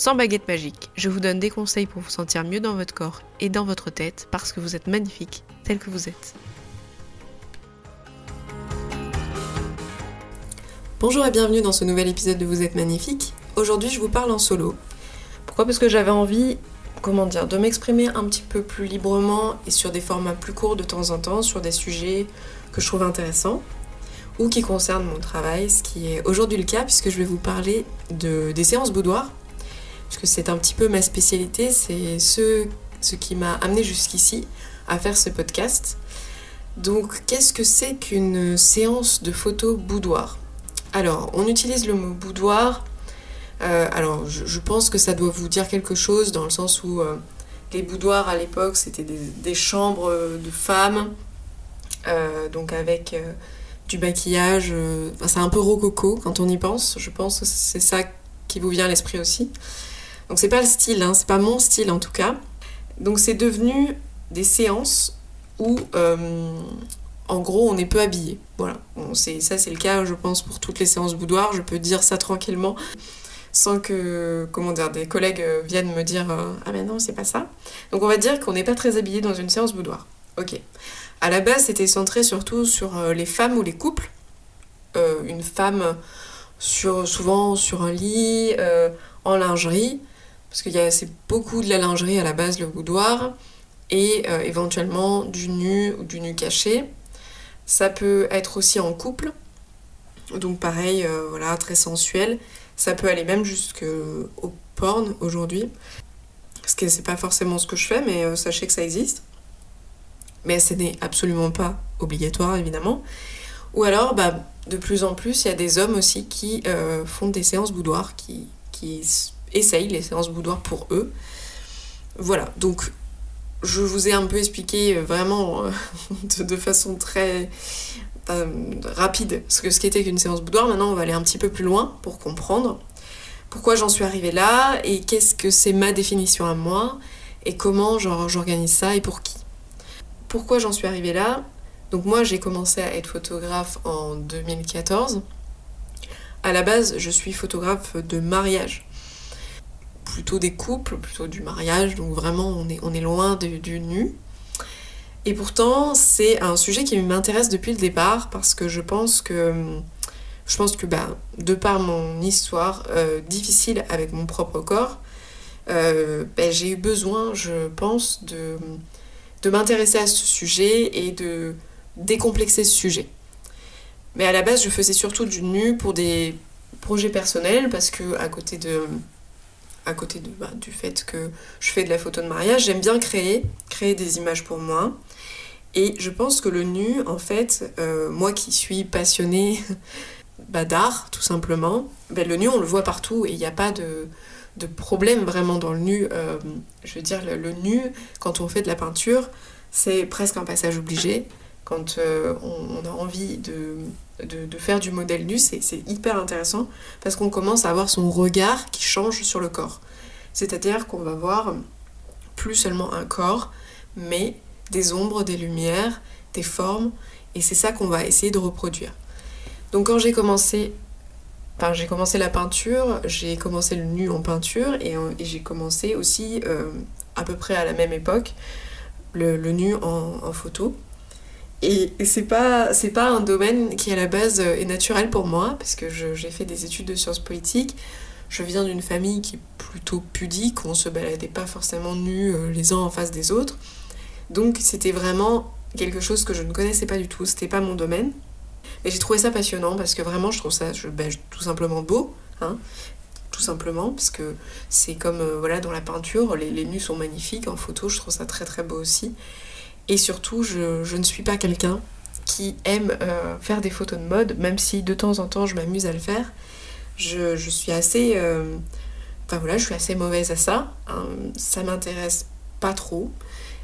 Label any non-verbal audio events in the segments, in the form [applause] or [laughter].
sans baguette magique. Je vous donne des conseils pour vous sentir mieux dans votre corps et dans votre tête parce que vous êtes magnifique tel que vous êtes. Bonjour et bienvenue dans ce nouvel épisode de Vous êtes magnifique. Aujourd'hui, je vous parle en solo. Pourquoi? Parce que j'avais envie, comment dire, de m'exprimer un petit peu plus librement et sur des formats plus courts de temps en temps, sur des sujets que je trouve intéressants ou qui concernent mon travail, ce qui est aujourd'hui le cas puisque je vais vous parler de, des séances boudoir, puisque c'est un petit peu ma spécialité, c'est ce, ce qui m'a amené jusqu'ici à faire ce podcast. Donc qu'est-ce que c'est qu'une séance de photo boudoir? Alors, on utilise le mot boudoir. Euh, alors, je, pense que ça doit vous dire quelque chose dans le sens où euh, les boudoirs à l'époque, c'était des, chambres de femmes, euh, donc avec du maquillage. c'est un peu rococo quand on y pense. Je pense que c'est ça qui vous vient à l'esprit aussi. Donc c'est pas le style, hein, c'est pas mon style en tout cas. Donc c'est devenu des séances où en gros on est peu habillé. Voilà, ça c'est le cas je pense pour toutes les séances boudoir, je peux dire ça tranquillement sans que comment dire, des collègues viennent me dire ah mais non c'est pas ça. Donc on va dire qu'on n'est pas très habillé dans une séance boudoir. Ok. À la base, c'était centré surtout sur euh, les femmes ou les couples. Euh, une femme souvent sur un lit, euh, en lingerie, parce a c'est beaucoup de la lingerie à la base, le boudoir, et éventuellement du nu ou du nu caché. Ça peut être aussi en couple, donc pareil, voilà, très sensuel. Ça peut aller même jusqu'au porn aujourd'hui. Que c'est pas forcément ce que je fais, mais sachez que ça existe mais ce n'est absolument pas obligatoire évidemment. Ou alors, bah, de plus en plus, il y a des hommes aussi qui euh, font des séances boudoir, qui, qui essayent les séances boudoir pour eux. Voilà, donc je vous ai un peu expliqué euh, vraiment euh, [laughs] de, façon très rapide ce que ce qu'était qu'une séance boudoir. Maintenant, on va aller un petit peu plus loin pour comprendre pourquoi j'en suis arrivée là et qu'est-ce que c'est ma définition à moi et comment j'organise ça et pour qui. Pourquoi j'en suis arrivée là? Donc moi j'ai commencé à être photographe en 2014. À la base je suis photographe de mariage. Plutôt des couples, plutôt du mariage, donc vraiment on est, loin du nu. Et pourtant c'est un sujet qui m'intéresse depuis le départ parce que je pense que je pense que bah, de par mon histoire euh, difficile avec mon propre corps, euh, bah, j'ai eu besoin, je pense, de, de m'intéresser à ce sujet et de décomplexer ce sujet. Mais à la base, je faisais surtout du nu pour des projets personnels parce que à côté de à côté de, bah, du fait que je fais de la photo de mariage, j'aime bien créer, créer des images pour moi. Et je pense que le nu, en fait, euh, moi qui suis passionnée [laughs] bah, d'art, tout simplement, ben, le nu, on le voit partout et il n'y a pas de, de problème vraiment dans le nu. Euh, je veux dire, le, nu, quand on fait de la peinture, c'est presque un passage obligé. Quand euh, on, a envie de, de, faire du modèle nu, c'est hyper intéressant parce qu'on commence à avoir son regard qui change sur le corps. C'est-à-dire qu'on va voir plus seulement un corps, mais des ombres, des lumières, des formes, et c'est ça qu'on va essayer de reproduire. Donc quand j'ai commencé j'ai commencé la peinture, j'ai commencé le nu en peinture et, j'ai commencé aussi euh, à peu près à la même époque le, nu en, photo. Et, c'est pas, pas un domaine qui à la base est naturel pour moi parce que j'ai fait des études de sciences politiques. Je viens d'une famille qui est plutôt pudique, on se baladait pas forcément nus euh, les uns en face des autres. Donc c'était vraiment quelque chose que je ne connaissais pas du tout, c'était pas mon domaine. Et j'ai trouvé ça passionnant parce que vraiment, je trouve ça ben, tout simplement beau. Hein, tout simplement, parce que c'est comme euh, voilà dans la peinture, les, les, nus sont magnifiques, en photo, je trouve ça très très beau aussi. Et surtout, je, ne suis pas quelqu'un qui aime euh, faire des photos de mode, même si de temps en temps je m'amuse à le faire. Je, suis assez. Euh, enfin voilà, je suis assez mauvaise à ça. Hein. Ça m'intéresse pas trop.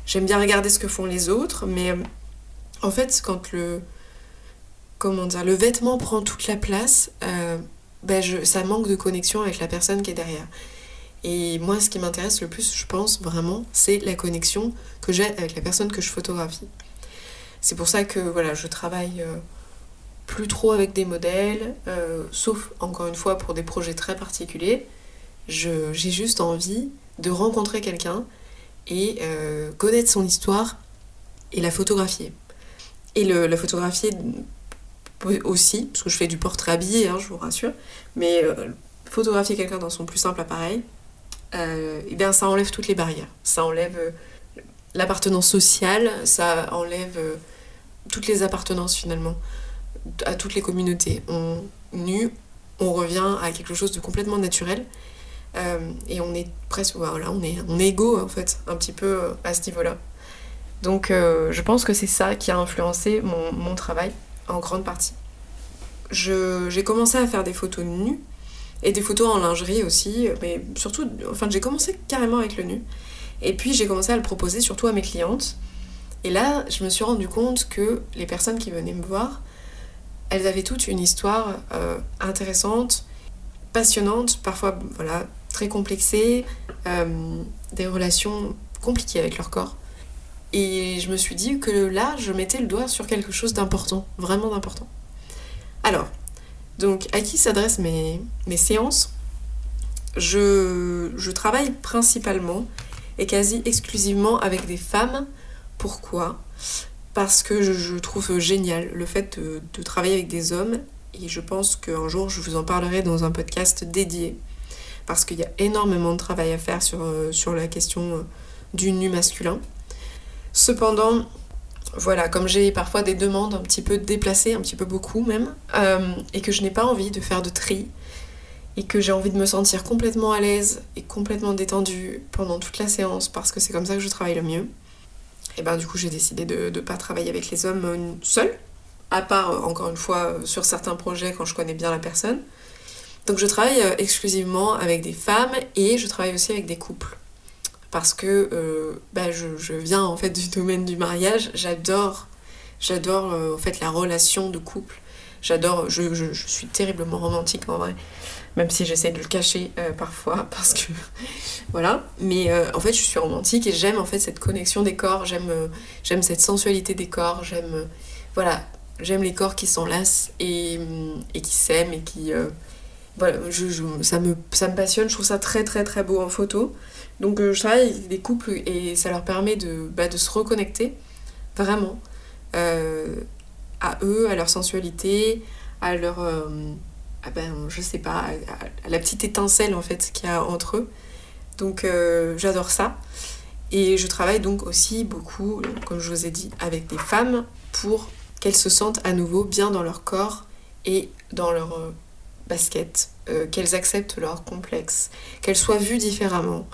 J'aime bien regarder ce que font les autres, mais en fait, quand le, comment dire, le vêtement prend toute la place, euh, ben ça manque de connexion avec la personne qui est derrière. Et moi, ce qui m'intéresse le plus, je pense vraiment, c'est la connexion que j'ai avec la personne que je photographie. C'est pour ça que voilà, je travaille euh, plus trop avec des modèles, euh, sauf encore une fois pour des projets très particuliers. J'ai juste envie de rencontrer quelqu'un et euh, connaître son histoire et la photographier. Et le, la photographier aussi, parce que je fais du portrait habillé, hein, je vous rassure, mais photographier quelqu'un dans son plus simple appareil, et eh bien ça enlève toutes les barrières. Ça enlève l'appartenance sociale, ça enlève toutes les appartenances finalement à toutes les communautés. On nu, on revient à quelque chose de complètement naturel euh, et on est presque voilà, on est on est égaux en fait un petit peu euh, à ce niveau-là. Donc euh, je pense que c'est ça qui a influencé mon, mon travail en grande partie. J'ai commencé à faire des photos nues et des photos en lingerie aussi, mais surtout, enfin j'ai commencé carrément avec le nu. Et puis j'ai commencé à le proposer surtout à mes clientes et là, je me suis rendu compte que les personnes qui venaient me voir, elles avaient toutes une histoire euh, intéressante, passionnante, parfois voilà, très complexée, euh, des relations compliquées avec leur corps. Et je me suis dit que là, je mettais le doigt sur quelque chose d'important, vraiment d'important. Alors, donc à qui s'adressent mes, séances? Je, travaille principalement et quasi exclusivement avec des femmes. Pourquoi? Parce que je, trouve génial le fait de, travailler avec des hommes et je pense qu'un jour je vous en parlerai dans un podcast dédié. Parce qu'il y a énormément de travail à faire sur, euh, la question euh, du nu masculin. Cependant, voilà, comme j'ai parfois des demandes un petit peu déplacées, un petit peu beaucoup même, euh, et que je n'ai pas envie de faire de tri, et que j'ai envie de me sentir complètement à l'aise et complètement détendue pendant toute la séance, parce que c'est comme ça que je travaille le mieux, et ben du coup j'ai décidé de ne pas travailler avec les hommes euh, seuls, à part euh, encore une fois sur certains projets quand je connais bien la personne. Donc je travaille exclusivement avec des femmes et je travaille aussi avec des couples. Parce que bah, je, viens en fait du [laughs] domaine du mariage, j'adore j'adore en fait la relation de couple. J'adore, je, suis terriblement romantique en vrai. Même si j'essaie de le cacher euh, parfois [laughs] parce que voilà. Mais euh, en fait je suis romantique et j'aime en fait cette connexion des corps. J'aime euh, j'aime cette sensualité des corps. J'aime voilà. J'aime les corps qui s'enlacent et qui s'aiment et qui voilà je, ça me ça me passionne je trouve ça très très très beau en photo donc je travaille avec des couples et ça leur permet de, bah, de se reconnecter vraiment à eux à leur sensualité à leur ah ben, je sais pas, à, la petite étincelle en fait qu'il y a entre eux. Donc euh, j'adore ça. Et je travaille donc aussi beaucoup, comme je vous ai dit, avec des femmes pour qu'elles se sentent à nouveau bien dans leur corps et dans leur euh, basket, euh, qu'elles acceptent leur complexe, qu'elles soient vues différemment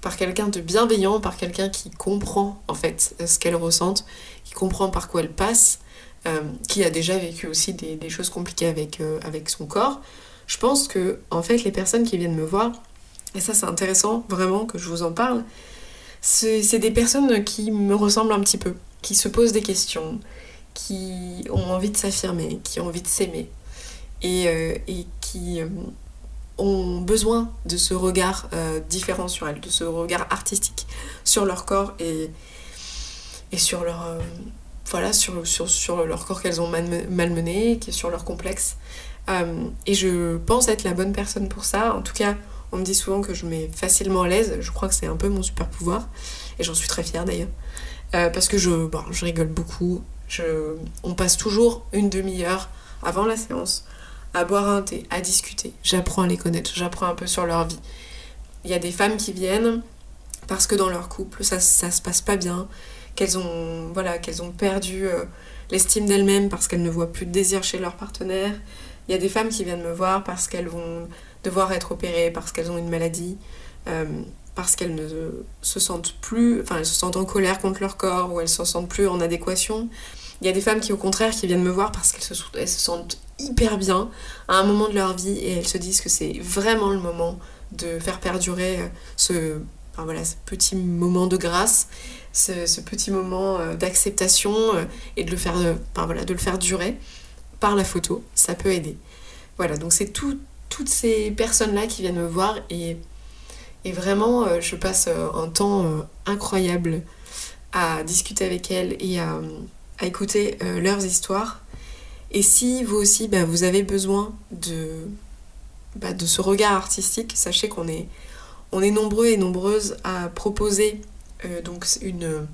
par quelqu'un de bienveillant, par quelqu'un qui comprend en fait ce qu'elles ressentent, qui comprend par quoi elles passent euh, qui a déjà vécu aussi des, choses compliquées avec, euh, avec son corps, je pense que en fait les personnes qui viennent me voir, et ça c'est intéressant vraiment que je vous en parle, c'est des personnes qui me ressemblent un petit peu, qui se posent des questions, qui ont envie de s'affirmer, qui ont envie de s'aimer, et, euh, et, qui ont besoin de ce regard différent sur elles, de ce regard artistique sur leur corps et, et sur leur voilà, sur, sur, sur leur corps qu'elles ont malmené, sur leur complexe. Euh, et je pense être la bonne personne pour ça. En tout cas, on me dit souvent que je mets facilement à l'aise. Je crois que c'est un peu mon super pouvoir. Et j'en suis très fière d'ailleurs. Euh, parce que je, je rigole beaucoup. On passe toujours une demi-heure avant la séance à boire un thé, à discuter. J'apprends à les connaître, j'apprends un peu sur leur vie. Il y a des femmes qui viennent parce que dans leur couple, ça, ça se passe pas bien qu'elles ont, voilà, qu'elles ont perdu euh, l'estime d'elles-mêmes parce qu'elles ne voient plus de désir chez leur partenaire. Il y a des femmes qui viennent me voir parce qu'elles vont devoir être opérées, parce qu'elles ont une maladie, euh, parce qu'elles ne se sentent plus, enfin elles se sentent en colère contre leur corps ou elles se sentent plus en adéquation. Il y a des femmes qui au contraire qui viennent me voir parce qu'elles se, sentent hyper bien à un moment de leur vie et elles se disent que c'est vraiment le moment de faire perdurer euh, ce, voilà, ce petit moment de grâce, ce, petit moment euh, d'acceptation euh, et de le, faire, voilà, de le faire durer par la photo, ça peut aider. Voilà, donc c'est toutes ces personnes-là qui viennent me voir et, et vraiment, je passe un temps incroyable à discuter avec elles et à, à écouter leurs histoires. Et si vous aussi, bah, vous avez besoin de, bah, de ce regard artistique, sachez qu'on est, on est nombreux et nombreuses à proposer euh, donc une,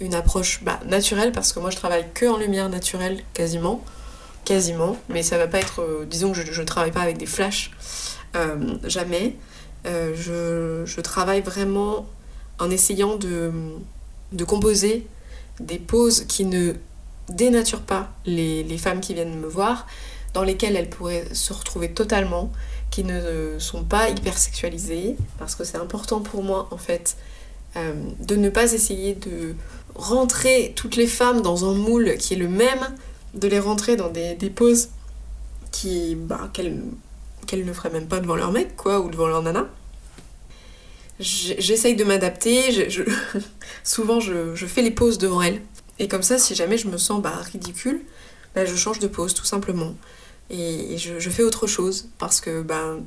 une approche bah, naturelle, parce que moi je travaille que en lumière naturelle quasiment, quasiment, mais ça va pas être, euh, disons que je ne travaille pas avec des flashs, euh, jamais. Je, je, travaille vraiment en essayant de, de composer des poses qui ne dénaturent pas les, femmes qui viennent me voir, dans lesquelles elles pourraient se retrouver totalement, qui ne sont pas hyper sexualisées, parce que c'est important pour moi en fait euh, de ne pas essayer de rentrer toutes les femmes dans un moule qui est le même, de les rentrer dans des, poses qui bah, qu'elles ne feraient même pas devant leur mec quoi ou devant leur nana. J'essaye de m'adapter, [laughs] souvent je, fais les poses devant elles. Et comme ça, si jamais je me sens bah, ridicule, bah, je change de pose tout simplement et je, fais autre chose parce que ben,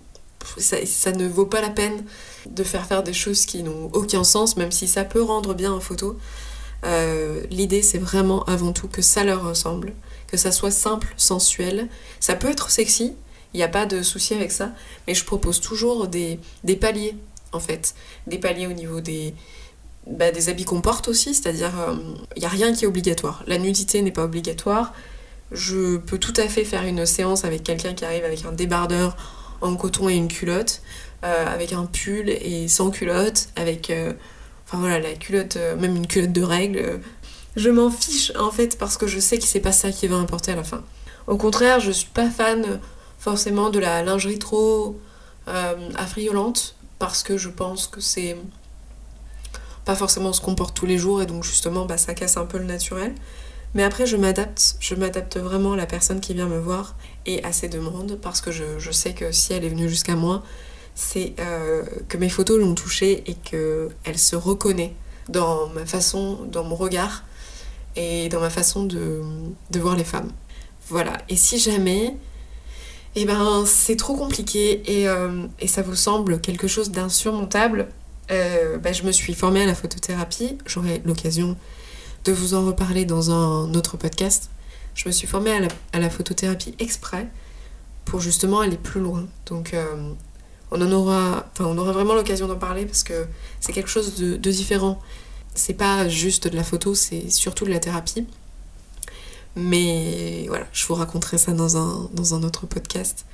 ça, ne vaut pas la peine de faire faire des choses qui n'ont aucun sens, même si ça peut rendre bien en photo. Euh, l'idée, c'est vraiment avant tout que ça leur ressemble, que ça soit simple, sensuel. Ça peut être sexy, il n'y a pas de souci avec ça, mais je propose toujours des paliers, en fait. Des paliers au niveau des, bah, des habits qu'on porte aussi, c'est-à-dire, il euh, n'y a rien qui est obligatoire. La nudité n'est pas obligatoire, je peux tout à fait faire une séance avec quelqu'un qui arrive avec un débardeur en coton et une culotte, euh, avec un pull et sans culotte, avec. Euh, enfin voilà, la culotte, euh, même une culotte de règles. je m'en fiche en fait parce que je sais que c'est pas ça qui va importer à la fin. Au contraire, je suis pas fan forcément de la lingerie trop affriolante parce que je pense que c'est pas forcément ce qu'on porte tous les jours et donc justement bah, ça casse un peu le naturel. Mais après, je m'adapte, je m'adapte vraiment à la personne qui vient me voir et à ses demandes parce que je, sais que si elle est venue jusqu'à moi, c'est euh, que mes photos l'ont touchée et qu'elle se reconnaît dans ma façon, dans mon regard et dans ma façon de, voir les femmes. Voilà, et si jamais eh ben, c'est trop compliqué et, euh, ça vous semble quelque chose d'insurmontable, euh, ben, je me suis formée à la photothérapie. J'aurai l'occasion de vous en reparler dans un autre podcast. Je me suis formée à la, photothérapie exprès pour justement aller plus loin. Donc euh, on en aura, enfin on aura vraiment l'occasion d'en parler parce que c'est quelque chose de, différent. C'est pas juste de la photo, c'est surtout de la thérapie. Mais voilà, je vous raconterai ça dans un, autre podcast.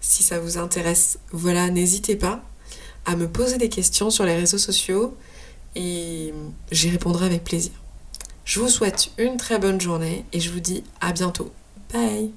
Si ça vous intéresse, voilà, n'hésitez pas à me poser des questions sur les réseaux sociaux et j'y répondrai avec plaisir. Je vous souhaite une très bonne journée et je vous dis à bientôt. Bye